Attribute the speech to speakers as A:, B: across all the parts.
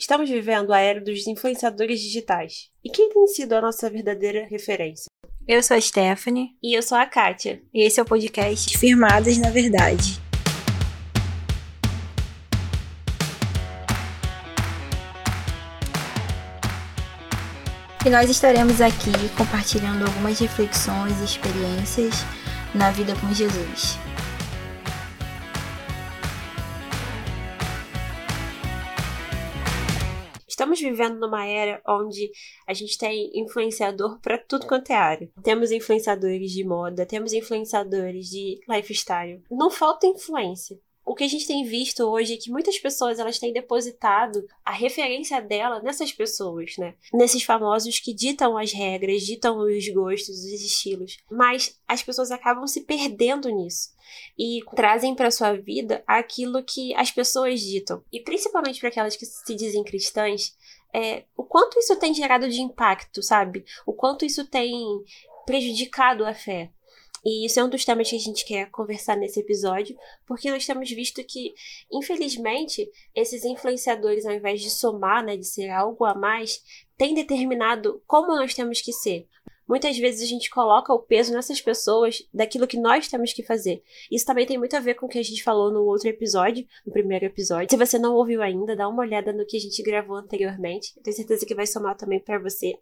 A: Estamos vivendo a era dos influenciadores digitais. E quem tem sido a nossa verdadeira referência?
B: Eu sou a Stephanie.
A: E eu sou a Kátia.
B: E esse é o podcast Firmadas na Verdade. E nós estaremos aqui compartilhando algumas reflexões e experiências na vida com Jesus.
A: Estamos vivendo numa era onde a gente tem influenciador para tudo quanto é área. Temos influenciadores de moda, temos influenciadores de lifestyle. Não falta influência o que a gente tem visto hoje é que muitas pessoas elas têm depositado a referência dela nessas pessoas, né? Nesses famosos que ditam as regras, ditam os gostos, os estilos. Mas as pessoas acabam se perdendo nisso e trazem para sua vida aquilo que as pessoas ditam. E principalmente para aquelas que se dizem cristãs, é, o quanto isso tem gerado de impacto, sabe? O quanto isso tem prejudicado a fé. E isso é um dos temas que a gente quer conversar nesse episódio, porque nós temos visto que, infelizmente, esses influenciadores, ao invés de somar, né, de ser algo a mais, têm determinado como nós temos que ser. Muitas vezes a gente coloca o peso nessas pessoas daquilo que nós temos que fazer. Isso também tem muito a ver com o que a gente falou no outro episódio, no primeiro episódio. Se você não ouviu ainda, dá uma olhada no que a gente gravou anteriormente. Eu tenho certeza que vai somar também para você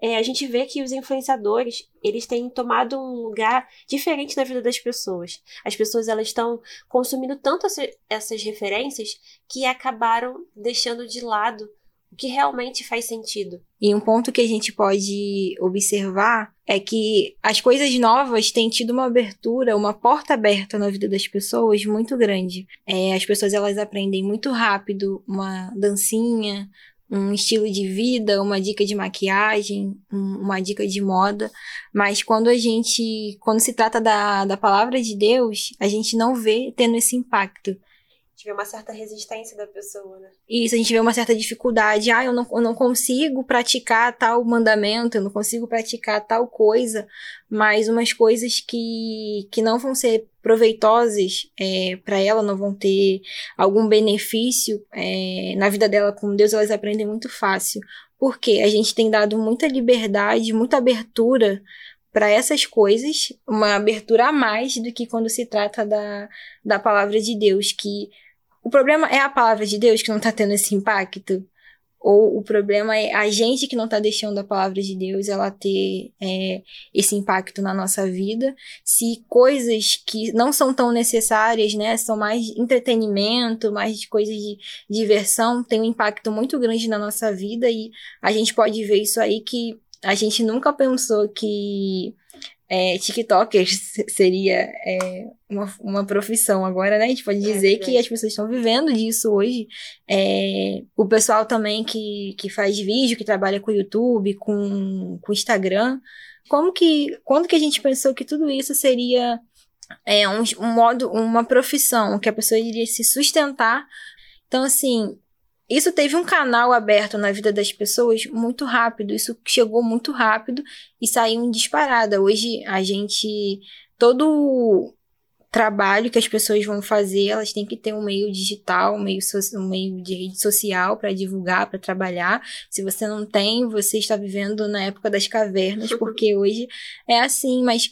A: é, a gente vê que os influenciadores eles têm tomado um lugar diferente na vida das pessoas. As pessoas elas estão consumindo tanto essa, essas referências que acabaram deixando de lado o que realmente faz sentido.
B: E um ponto que a gente pode observar é que as coisas novas têm tido uma abertura, uma porta aberta na vida das pessoas muito grande. É, as pessoas elas aprendem muito rápido uma dancinha, um estilo de vida, uma dica de maquiagem, uma dica de moda, mas quando a gente, quando se trata da, da palavra de Deus, a gente não vê tendo esse impacto
A: gente vê uma certa resistência da pessoa, né?
B: Isso, a gente vê uma certa dificuldade. Ah, eu não, eu não consigo praticar tal mandamento, eu não consigo praticar tal coisa, mas umas coisas que, que não vão ser proveitosas é, para ela, não vão ter algum benefício é, na vida dela com Deus, elas aprendem muito fácil. Porque a gente tem dado muita liberdade, muita abertura para essas coisas, uma abertura a mais do que quando se trata da, da palavra de Deus, que o problema é a palavra de Deus que não está tendo esse impacto? Ou o problema é a gente que não está deixando a palavra de Deus ela ter é, esse impacto na nossa vida? Se coisas que não são tão necessárias, né, são mais entretenimento, mais coisas de diversão, tem um impacto muito grande na nossa vida e a gente pode ver isso aí que a gente nunca pensou que é, TikTokers seria é, uma, uma profissão agora, né? A gente pode é dizer é, que as pessoas estão vivendo disso hoje. É, o pessoal também que, que faz vídeo, que trabalha com YouTube, com, com Instagram. Como que, quando que a gente pensou que tudo isso seria é, um, um modo, uma profissão, que a pessoa iria se sustentar? Então, assim, isso teve um canal aberto na vida das pessoas muito rápido, isso chegou muito rápido e saiu em disparada. Hoje a gente todo trabalho que as pessoas vão fazer, elas têm que ter um meio digital, um meio, so um meio de rede social para divulgar, para trabalhar. Se você não tem, você está vivendo na época das cavernas, porque hoje é assim, mas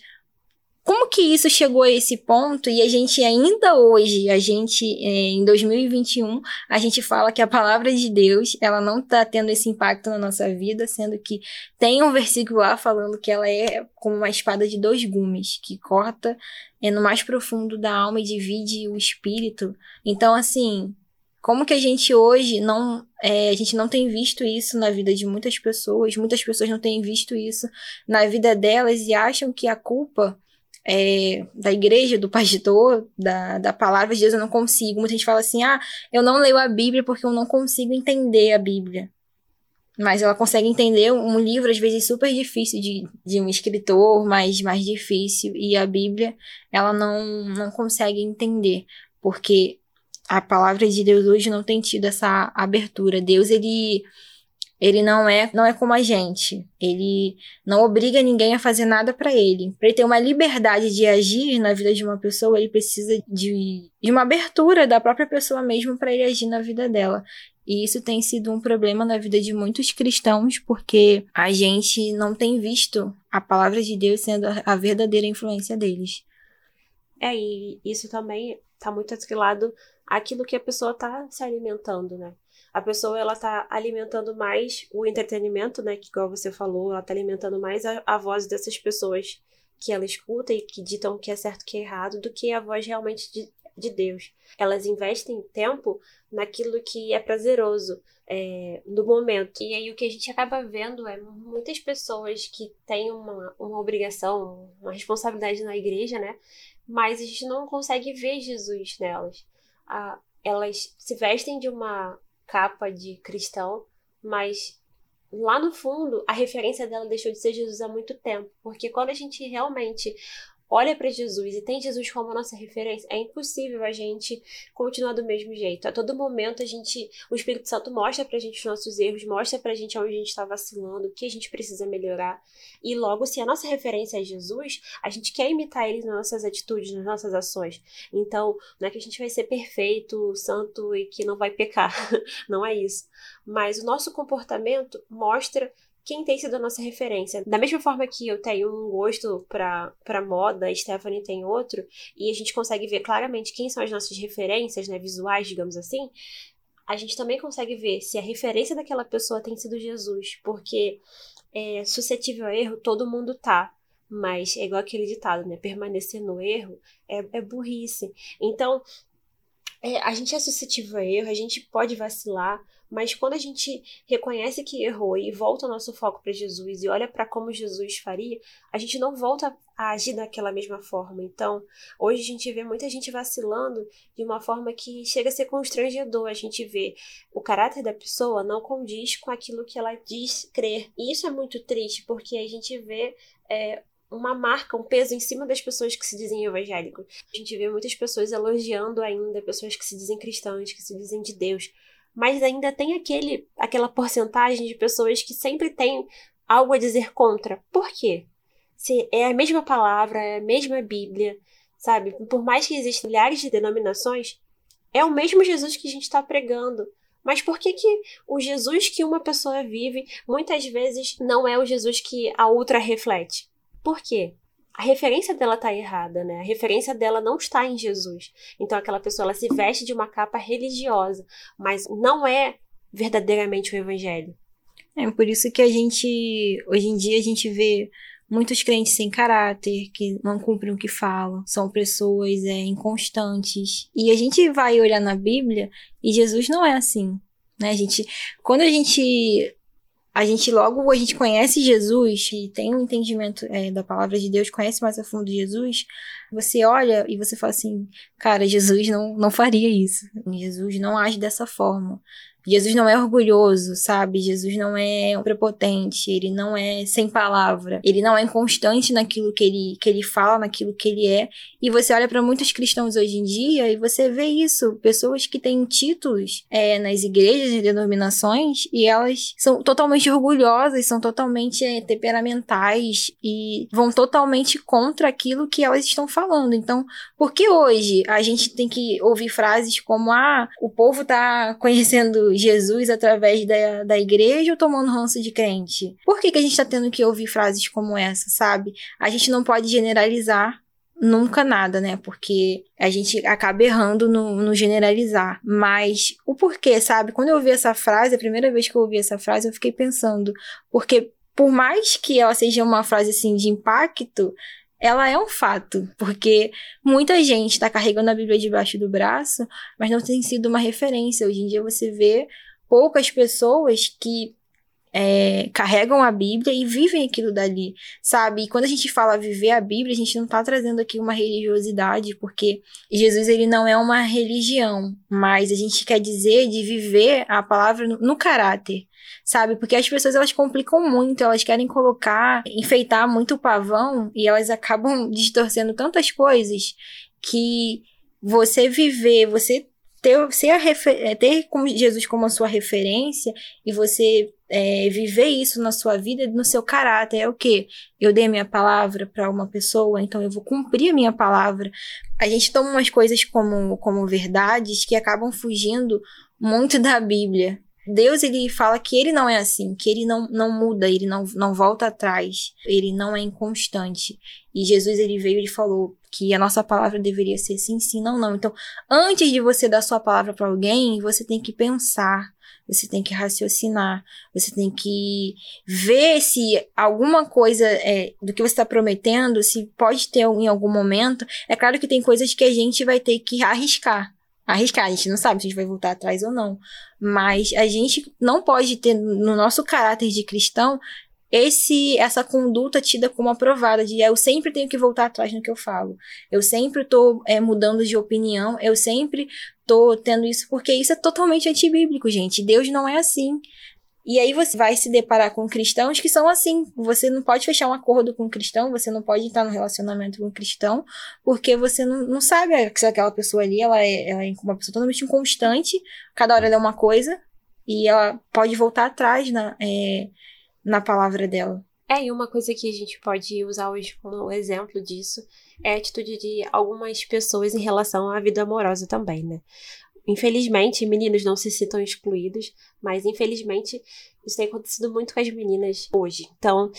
B: como que isso chegou a esse ponto e a gente ainda hoje, a gente é, em 2021, a gente fala que a palavra de Deus, ela não está tendo esse impacto na nossa vida, sendo que tem um versículo lá falando que ela é como uma espada de dois gumes, que corta é, no mais profundo da alma e divide o espírito. Então, assim, como que a gente hoje não é, a gente não tem visto isso na vida de muitas pessoas, muitas pessoas não têm visto isso na vida delas e acham que a culpa é, da igreja, do pastor, da, da palavra de Deus, eu não consigo. Muita gente fala assim: ah, eu não leio a Bíblia porque eu não consigo entender a Bíblia. Mas ela consegue entender um livro, às vezes, super difícil de, de um escritor, mais, mais difícil. E a Bíblia, ela não, não consegue entender. Porque a palavra de Deus hoje não tem tido essa abertura. Deus, ele ele não é, não é como a gente. Ele não obriga ninguém a fazer nada para ele. Para ele ter uma liberdade de agir na vida de uma pessoa, ele precisa de, de uma abertura da própria pessoa mesmo para ele agir na vida dela. E isso tem sido um problema na vida de muitos cristãos, porque a gente não tem visto a palavra de Deus sendo a verdadeira influência deles.
A: É, e isso também está muito atrelado àquilo que a pessoa está se alimentando, né? A pessoa, ela tá alimentando mais o entretenimento, né? Que, igual você falou, ela tá alimentando mais a, a voz dessas pessoas que ela escuta e que ditam o que é certo e que é errado, do que a voz realmente de, de Deus. Elas investem tempo naquilo que é prazeroso é, no momento. E aí o que a gente acaba vendo é muitas pessoas que têm uma, uma obrigação, uma responsabilidade na igreja, né? Mas a gente não consegue ver Jesus nelas. Ah, elas se vestem de uma capa de cristão, mas lá no fundo a referência dela deixou de ser Jesus há muito tempo, porque quando a gente realmente olha para Jesus e tem Jesus como nossa referência, é impossível a gente continuar do mesmo jeito. A todo momento a gente, o Espírito Santo mostra pra gente os nossos erros, mostra pra gente onde a gente está vacilando, o que a gente precisa melhorar. E logo, se a nossa referência é Jesus, a gente quer imitar ele nas nossas atitudes, nas nossas ações. Então, não é que a gente vai ser perfeito, santo e que não vai pecar. não é isso. Mas o nosso comportamento mostra quem tem sido a nossa referência. Da mesma forma que eu tenho um gosto para moda, a Stephanie tem outro, e a gente consegue ver claramente quem são as nossas referências, né, visuais, digamos assim, a gente também consegue ver se a referência daquela pessoa tem sido Jesus, porque é, suscetível a erro todo mundo tá. Mas é igual aquele ditado, né? Permanecer no erro é, é burrice. Então, é, a gente é suscetível a erro, a gente pode vacilar, mas quando a gente reconhece que errou e volta o nosso foco para Jesus e olha para como Jesus faria, a gente não volta a agir daquela mesma forma. Então, hoje a gente vê muita gente vacilando de uma forma que chega a ser constrangedor. A gente vê o caráter da pessoa não condiz com aquilo que ela diz crer. E isso é muito triste, porque a gente vê é, uma marca, um peso em cima das pessoas que se dizem evangélicos. A gente vê muitas pessoas elogiando ainda pessoas que se dizem cristãs, que se dizem de Deus mas ainda tem aquele, aquela porcentagem de pessoas que sempre tem algo a dizer contra. Por quê? Se é a mesma palavra, é a mesma Bíblia, sabe? Por mais que existam milhares de denominações, é o mesmo Jesus que a gente está pregando. Mas por que, que o Jesus que uma pessoa vive muitas vezes não é o Jesus que a outra reflete? Por quê? A referência dela tá errada, né? A referência dela não está em Jesus. Então aquela pessoa ela se veste de uma capa religiosa, mas não é verdadeiramente o evangelho.
B: É por isso que a gente hoje em dia a gente vê muitos crentes sem caráter, que não cumprem o que falam, são pessoas é, inconstantes. E a gente vai olhar na Bíblia e Jesus não é assim. Né? A gente, quando a gente a gente logo a gente conhece Jesus e tem um entendimento é, da palavra de Deus, conhece mais a fundo Jesus, você olha e você fala assim, cara, Jesus não, não faria isso. Jesus não age dessa forma. Jesus não é orgulhoso, sabe? Jesus não é prepotente, ele não é sem palavra, ele não é inconstante naquilo que ele, que ele fala, naquilo que ele é. E você olha para muitos cristãos hoje em dia e você vê isso, pessoas que têm títulos é, nas igrejas e denominações e elas são totalmente orgulhosas, são totalmente é, temperamentais e vão totalmente contra aquilo que elas estão falando. Então, por que hoje a gente tem que ouvir frases como ah, o povo tá conhecendo Jesus através da, da igreja ou tomando ranço de crente? Por que, que a gente está tendo que ouvir frases como essa, sabe? A gente não pode generalizar nunca nada, né? Porque a gente acaba errando no, no, generalizar. Mas o porquê, sabe? Quando eu ouvi essa frase, a primeira vez que eu ouvi essa frase, eu fiquei pensando, porque por mais que ela seja uma frase assim de impacto, ela é um fato, porque muita gente está carregando a Bíblia debaixo do braço, mas não tem sido uma referência. Hoje em dia você vê poucas pessoas que é, carregam a Bíblia e vivem aquilo dali, sabe? E quando a gente fala viver a Bíblia, a gente não está trazendo aqui uma religiosidade, porque Jesus ele não é uma religião, mas a gente quer dizer de viver a palavra no, no caráter, sabe? Porque as pessoas elas complicam muito, elas querem colocar, enfeitar muito o pavão e elas acabam distorcendo tantas coisas que você viver, você ter, ser refer, ter Jesus como a sua referência e você é, viver isso na sua vida, no seu caráter. É o que? Eu dei minha palavra para uma pessoa, então eu vou cumprir a minha palavra. A gente toma umas coisas como, como verdades que acabam fugindo muito da Bíblia. Deus ele fala que ele não é assim, que ele não, não muda, ele não, não volta atrás, ele não é inconstante. E Jesus ele veio e falou que a nossa palavra deveria ser sim, sim, não, não. Então, antes de você dar sua palavra para alguém, você tem que pensar, você tem que raciocinar, você tem que ver se alguma coisa é, do que você está prometendo, se pode ter em algum momento. É claro que tem coisas que a gente vai ter que arriscar arriscar. A gente não sabe se a gente vai voltar atrás ou não. Mas a gente não pode ter no nosso caráter de cristão esse essa conduta tida como aprovada de eu sempre tenho que voltar atrás no que eu falo. Eu sempre estou é, mudando de opinião, eu sempre estou tendo isso porque isso é totalmente antibíblico, gente. Deus não é assim. E aí você vai se deparar com cristãos que são assim. Você não pode fechar um acordo com um cristão, você não pode estar no relacionamento com um cristão, porque você não, não sabe se aquela pessoa ali ela é, ela é uma pessoa totalmente inconstante, cada hora ela é uma coisa, e ela pode voltar atrás na, é, na palavra dela.
A: É, e uma coisa que a gente pode usar hoje como exemplo disso é a atitude de algumas pessoas em relação à vida amorosa também, né? Infelizmente, meninos não se sintam excluídos, mas infelizmente isso tem acontecido muito com as meninas hoje. Então,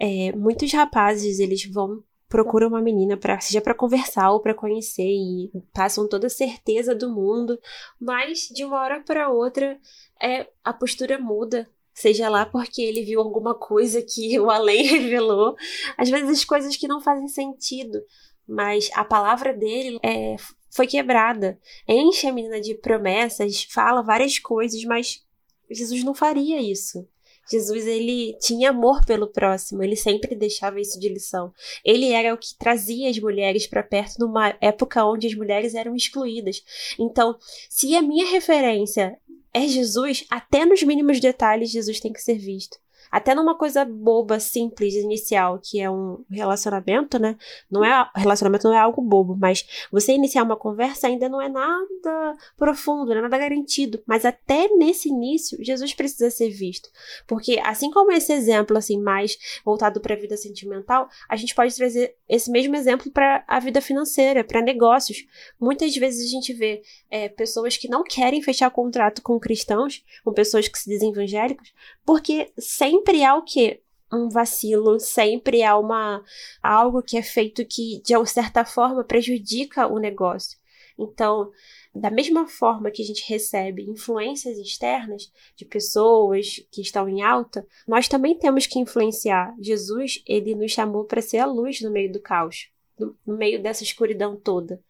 A: é, muitos rapazes eles vão procuram uma menina para seja para conversar ou para conhecer e passam toda a certeza do mundo, mas de uma hora para outra é a postura muda. Seja lá porque ele viu alguma coisa que o além revelou, às vezes coisas que não fazem sentido, mas a palavra dele é foi quebrada. Enche a menina de promessas, fala várias coisas, mas Jesus não faria isso. Jesus ele tinha amor pelo próximo, ele sempre deixava isso de lição. Ele era o que trazia as mulheres para perto numa época onde as mulheres eram excluídas. Então, se a minha referência é Jesus, até nos mínimos detalhes Jesus tem que ser visto. Até numa coisa boba, simples, inicial, que é um relacionamento, né? Não é relacionamento não é algo bobo, mas você iniciar uma conversa ainda não é nada profundo, não é nada garantido. Mas até nesse início, Jesus precisa ser visto, porque assim como esse exemplo assim mais voltado para a vida sentimental, a gente pode trazer esse mesmo exemplo para a vida financeira, para negócios. Muitas vezes a gente vê é, pessoas que não querem fechar contrato com cristãos, com pessoas que se dizem evangélicos, porque sem sempre há o quê? Um vacilo, sempre há uma algo que é feito que, de certa forma, prejudica o negócio. Então, da mesma forma que a gente recebe influências externas de pessoas que estão em alta, nós também temos que influenciar. Jesus, ele nos chamou para ser a luz no meio do caos, no, meio dessa escuridão toda,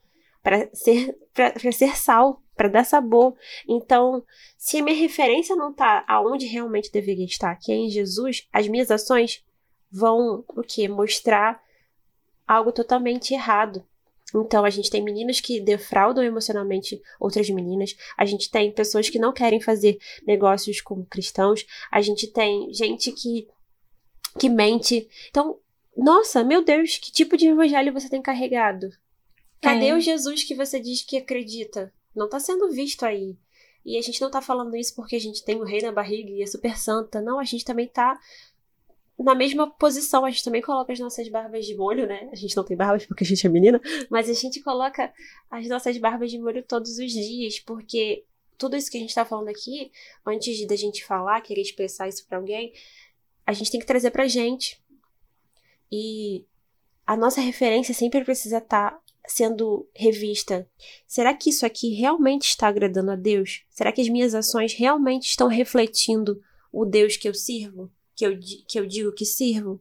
A: para ser, ser sal para dar sabor. Então, se a minha referência não está aonde realmente deveria estar, que é em Jesus, as minhas ações vão o que mostrar algo totalmente errado. Então, a gente tem meninas que defraudam emocionalmente outras meninas, a gente tem pessoas que não querem fazer negócios com cristãos, a gente tem gente que, que mente. Então, nossa, meu Deus, que tipo de evangelho você tem carregado? Cadê é. o Jesus que você diz que acredita? Não tá sendo visto aí. E a gente não tá falando isso porque a gente tem o rei na barriga e é super santa. Não, a gente também tá na mesma posição. A gente também coloca as nossas barbas de molho, né? A gente não tem barbas porque a gente é menina, mas a gente coloca as nossas barbas de molho todos os dias, porque tudo isso que a gente tá falando aqui, antes da gente falar, querer expressar isso para alguém, a gente tem que trazer pra gente. E a nossa referência sempre precisa estar tá sendo revista. Será que isso aqui realmente está agradando a Deus? Será que as minhas ações realmente estão refletindo o Deus que eu sirvo? Que eu, que eu digo que sirvo?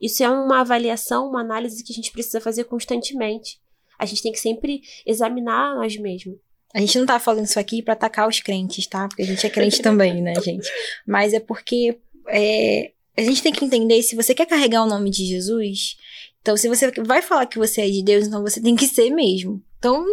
A: Isso é uma avaliação, uma análise que a gente precisa fazer constantemente. A gente tem que sempre examinar nós mesmos.
B: A gente não tá falando isso aqui para atacar os crentes, tá? Porque a gente é crente também, né, gente? Mas é porque é, a gente tem que entender se você quer carregar o nome de Jesus, então, se você vai falar que você é de Deus, então você tem que ser mesmo. Então,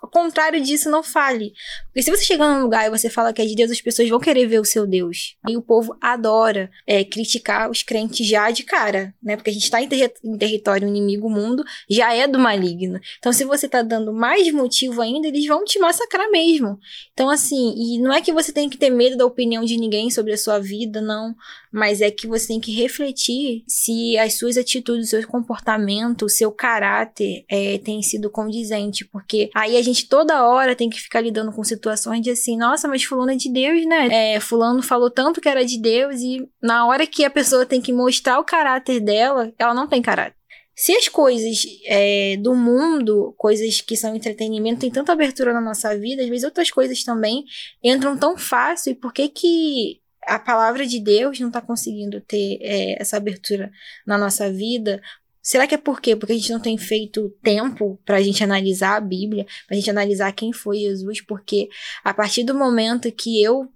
B: ao contrário disso, não fale. Porque se você chegar num lugar e você fala que é de Deus, as pessoas vão querer ver o seu Deus. E o povo adora é, criticar os crentes já de cara, né? Porque a gente está em, ter em, território inimigo, o mundo já é do maligno. Então, se você tá dando mais motivo ainda, eles vão te massacrar mesmo. Então, assim, e não é que você tem que ter medo da opinião de ninguém sobre a sua vida, não. Mas é que você tem que refletir se as suas atitudes, o seu comportamento, o seu caráter é, tem sido condizente porque aí a gente toda hora tem que ficar lidando com situações de assim, nossa, mas fulano é de Deus, né? É, fulano falou tanto que era de Deus e na hora que a pessoa tem que mostrar o caráter dela, ela não tem caráter. Se as coisas é, do mundo, coisas que são entretenimento, tem tanta abertura na nossa vida, às vezes outras coisas também entram tão fácil, e por que que a palavra de Deus não está conseguindo ter é, essa abertura na nossa vida? Será que é por quê? Porque a gente não tem feito tempo para a gente analisar a Bíblia, para a gente analisar quem foi Jesus? Porque a partir do momento que eu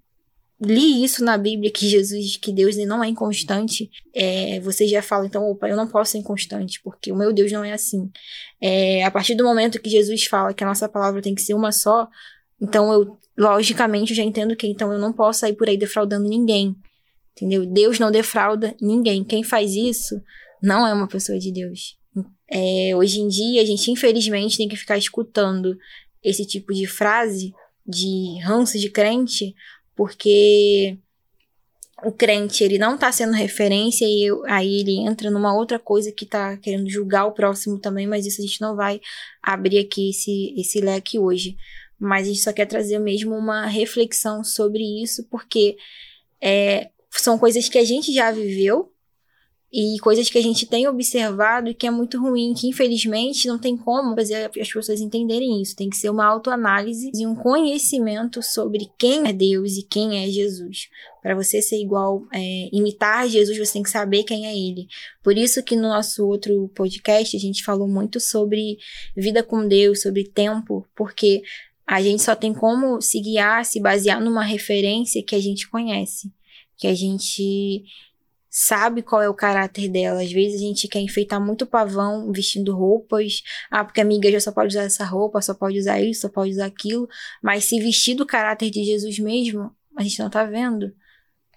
B: li isso na Bíblia, que Jesus, que Deus não é inconstante, é, você já fala, então, opa, eu não posso ser inconstante, porque o meu Deus não é assim. É, a partir do momento que Jesus fala que a nossa palavra tem que ser uma só, então eu, logicamente, eu já entendo que então eu não posso sair por aí defraudando ninguém. Entendeu? Deus não defrauda ninguém. Quem faz isso não é uma pessoa de Deus. É, hoje em dia, a gente infelizmente tem que ficar escutando esse tipo de frase de ranço de crente, porque o crente ele não está sendo referência e eu, aí ele entra numa outra coisa que está querendo julgar o próximo também, mas isso a gente não vai abrir aqui esse, esse leque hoje. Mas a gente só quer trazer mesmo uma reflexão sobre isso, porque é, são coisas que a gente já viveu, e coisas que a gente tem observado e que é muito ruim, que infelizmente não tem como fazer as pessoas entenderem isso. Tem que ser uma autoanálise e um conhecimento sobre quem é Deus e quem é Jesus. Para você ser igual, é, imitar Jesus, você tem que saber quem é Ele. Por isso que no nosso outro podcast a gente falou muito sobre vida com Deus, sobre tempo, porque a gente só tem como se guiar, se basear numa referência que a gente conhece, que a gente sabe qual é o caráter dela. Às vezes a gente quer enfeitar muito pavão vestindo roupas. Ah, porque a minha igreja só pode usar essa roupa, só pode usar isso, só pode usar aquilo. Mas se vestir do caráter de Jesus mesmo, a gente não tá vendo.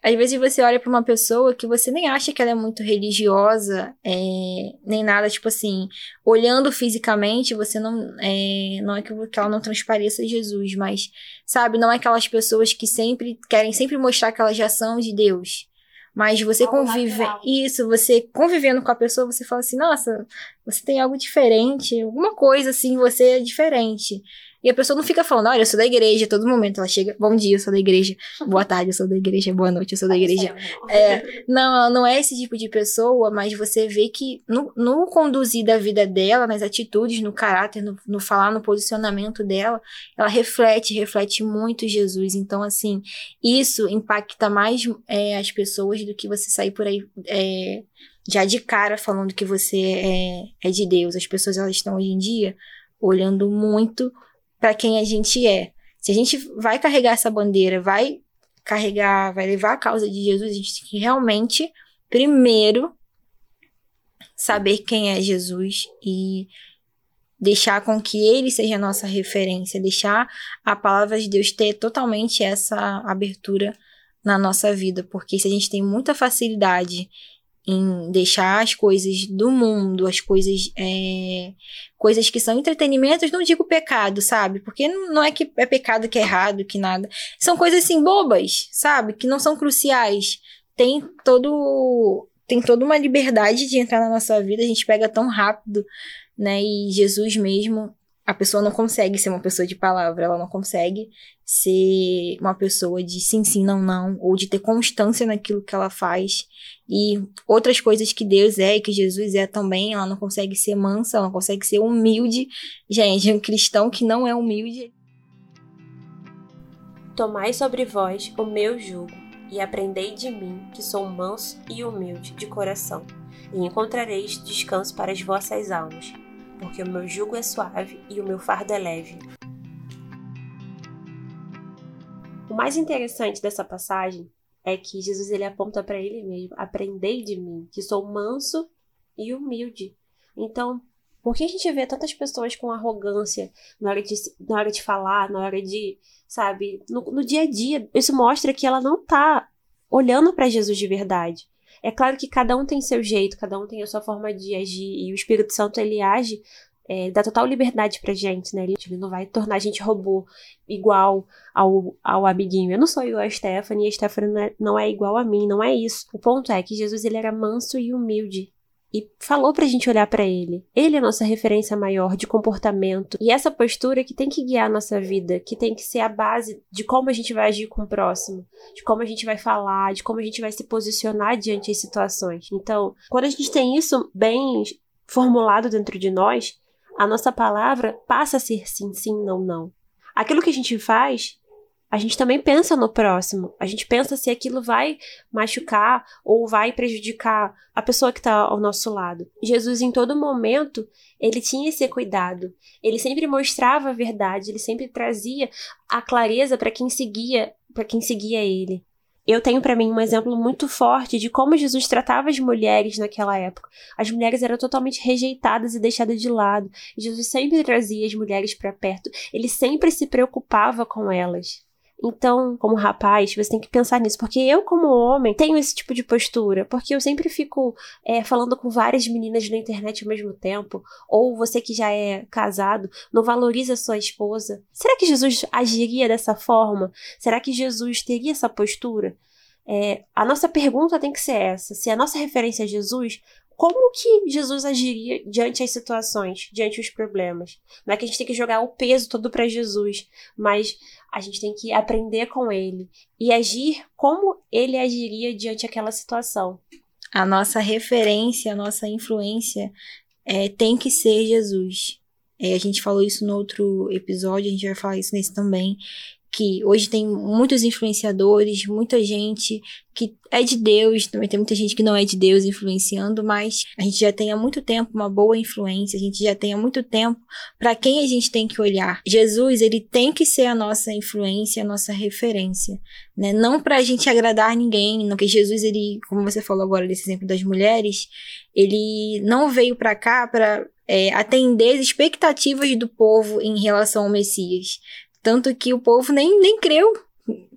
B: Às vezes você olha para uma pessoa que você nem acha que ela é muito religiosa, é, nem nada, tipo assim, olhando fisicamente, você não é, não é que, que ela não transpareça Jesus, mas sabe, não é aquelas pessoas que sempre querem sempre mostrar que elas já são de Deus. Mas você convive. Isso, você convivendo com a pessoa, você fala assim, nossa, você tem algo diferente, alguma coisa assim, você é diferente. E a pessoa não fica falando, olha, eu sou da igreja, todo momento ela chega, bom dia, eu sou da igreja, boa tarde, eu sou da igreja, boa noite, eu sou da igreja. É, não, não é esse tipo de pessoa, mas você vê que no, no conduzir da vida dela, nas atitudes, no caráter, no, no falar, no posicionamento dela, ela reflete, reflete muito Jesus. Então, assim, isso impacta mais é, as pessoas do que você sair por aí. É, já de cara falando que você é, é de Deus. As pessoas elas estão hoje em dia olhando muito para quem a gente é. Se a gente vai carregar essa bandeira, vai carregar, vai levar a causa de Jesus, a gente tem que realmente, primeiro, saber quem é Jesus e deixar com que ele seja a nossa referência, deixar a palavra de Deus ter totalmente essa abertura na nossa vida, porque se a gente tem muita facilidade em deixar as coisas do mundo, as coisas é, coisas que são entretenimentos, não digo pecado, sabe? Porque não é que é pecado que é errado, que nada. São coisas assim bobas, sabe? Que não são cruciais. Tem todo tem toda uma liberdade de entrar na nossa vida, a gente pega tão rápido, né? E Jesus mesmo a pessoa não consegue ser uma pessoa de palavra, ela não consegue ser uma pessoa de sim, sim, não, não, ou de ter constância naquilo que ela faz. E outras coisas que Deus é e que Jesus é também, ela não consegue ser mansa, ela não consegue ser humilde. Gente, um cristão que não é humilde.
A: Tomai sobre vós o meu jugo e aprendei de mim, que sou manso e humilde de coração, e encontrareis descanso para as vossas almas porque o meu jugo é suave e o meu fardo é leve. O mais interessante dessa passagem é que Jesus ele aponta para ele mesmo: aprendei de mim, que sou manso e humilde. Então, por que a gente vê tantas pessoas com arrogância na hora de, na hora de falar, na hora de, sabe, no, no dia a dia? Isso mostra que ela não tá olhando para Jesus de verdade. É claro que cada um tem seu jeito, cada um tem a sua forma de agir, e o Espírito Santo ele age, é, dá total liberdade pra gente, né? Ele não vai tornar a gente robô igual ao, ao amiguinho. Eu não sou igual a Stephanie, a Stephanie não é, não é igual a mim, não é isso. O ponto é que Jesus ele era manso e humilde. E falou pra gente olhar para ele. Ele é a nossa referência maior de comportamento e essa postura que tem que guiar a nossa vida, que tem que ser a base de como a gente vai agir com o próximo, de como a gente vai falar, de como a gente vai se posicionar diante das situações. Então, quando a gente tem isso bem formulado dentro de nós, a nossa palavra passa a ser sim, sim, não, não. Aquilo que a gente faz a gente também pensa no próximo. A gente pensa se aquilo vai machucar ou vai prejudicar a pessoa que está ao nosso lado. Jesus, em todo momento, ele tinha esse cuidado. Ele sempre mostrava a verdade, ele sempre trazia a clareza para quem seguia, para quem seguia ele. Eu tenho para mim um exemplo muito forte de como Jesus tratava as mulheres naquela época. As mulheres eram totalmente rejeitadas e deixadas de lado. Jesus sempre trazia as mulheres para perto. Ele sempre se preocupava com elas. Então, como rapaz, você tem que pensar nisso, porque eu, como homem, tenho esse tipo de postura, porque eu sempre fico é, falando com várias meninas na internet ao mesmo tempo, ou você que já é casado, não valoriza sua esposa. Será que Jesus agiria dessa forma? Será que Jesus teria essa postura? É, a nossa pergunta tem que ser essa: se a nossa referência é Jesus, como que Jesus agiria diante as situações, diante os problemas? Não é que a gente tem que jogar o peso todo para Jesus, mas a gente tem que aprender com ele e agir como ele agiria diante aquela situação.
B: A nossa referência, a nossa influência é, tem que ser Jesus. É, a gente falou isso no outro episódio, a gente vai falar isso nesse também que hoje tem muitos influenciadores, muita gente que é de Deus, também tem muita gente que não é de Deus influenciando, mas a gente já tem há muito tempo uma boa influência, a gente já tem há muito tempo para quem a gente tem que olhar. Jesus, ele tem que ser a nossa influência, a nossa referência, né? Não para a gente agradar ninguém, não que Jesus, ele, como você falou agora desse exemplo das mulheres, ele não veio para cá para é, atender as expectativas do povo em relação ao Messias. Tanto que o povo nem, nem creu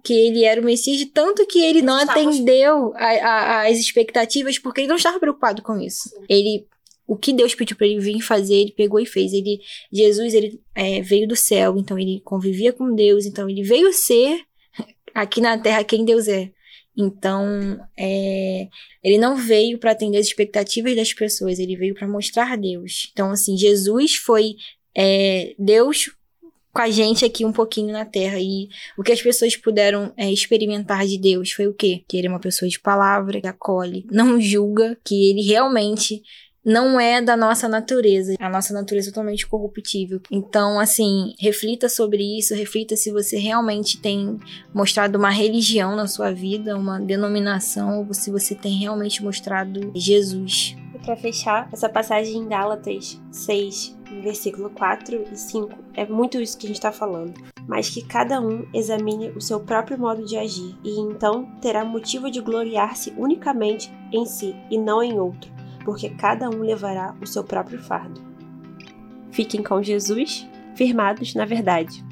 B: que ele era o Messias, tanto que ele não atendeu a, a, as expectativas, porque ele não estava preocupado com isso. Ele o que Deus pediu para ele vir fazer, ele pegou e fez. Ele, Jesus, ele é, veio do céu, então ele convivia com Deus, então ele veio ser aqui na Terra quem Deus é. Então, é, ele não veio para atender as expectativas das pessoas, ele veio para mostrar Deus. Então, assim, Jesus foi é, Deus com a gente aqui um pouquinho na Terra. E o que as pessoas puderam é, experimentar de Deus foi o quê? Que ele é uma pessoa de palavra, que acolhe, não julga, que ele realmente não é da nossa natureza. A nossa natureza é totalmente corruptível. Então, assim, reflita sobre isso, reflita se você realmente tem mostrado uma religião na sua vida, uma denominação, ou se você tem realmente mostrado Jesus.
A: Para fechar, essa passagem em Gálatas 6, versículo 4 e 5, é muito isso que a gente está falando. Mas que cada um examine o seu próprio modo de agir, e então terá motivo de gloriar-se unicamente em si e não em outro, porque cada um levará o seu próprio fardo. Fiquem com Jesus, firmados na verdade.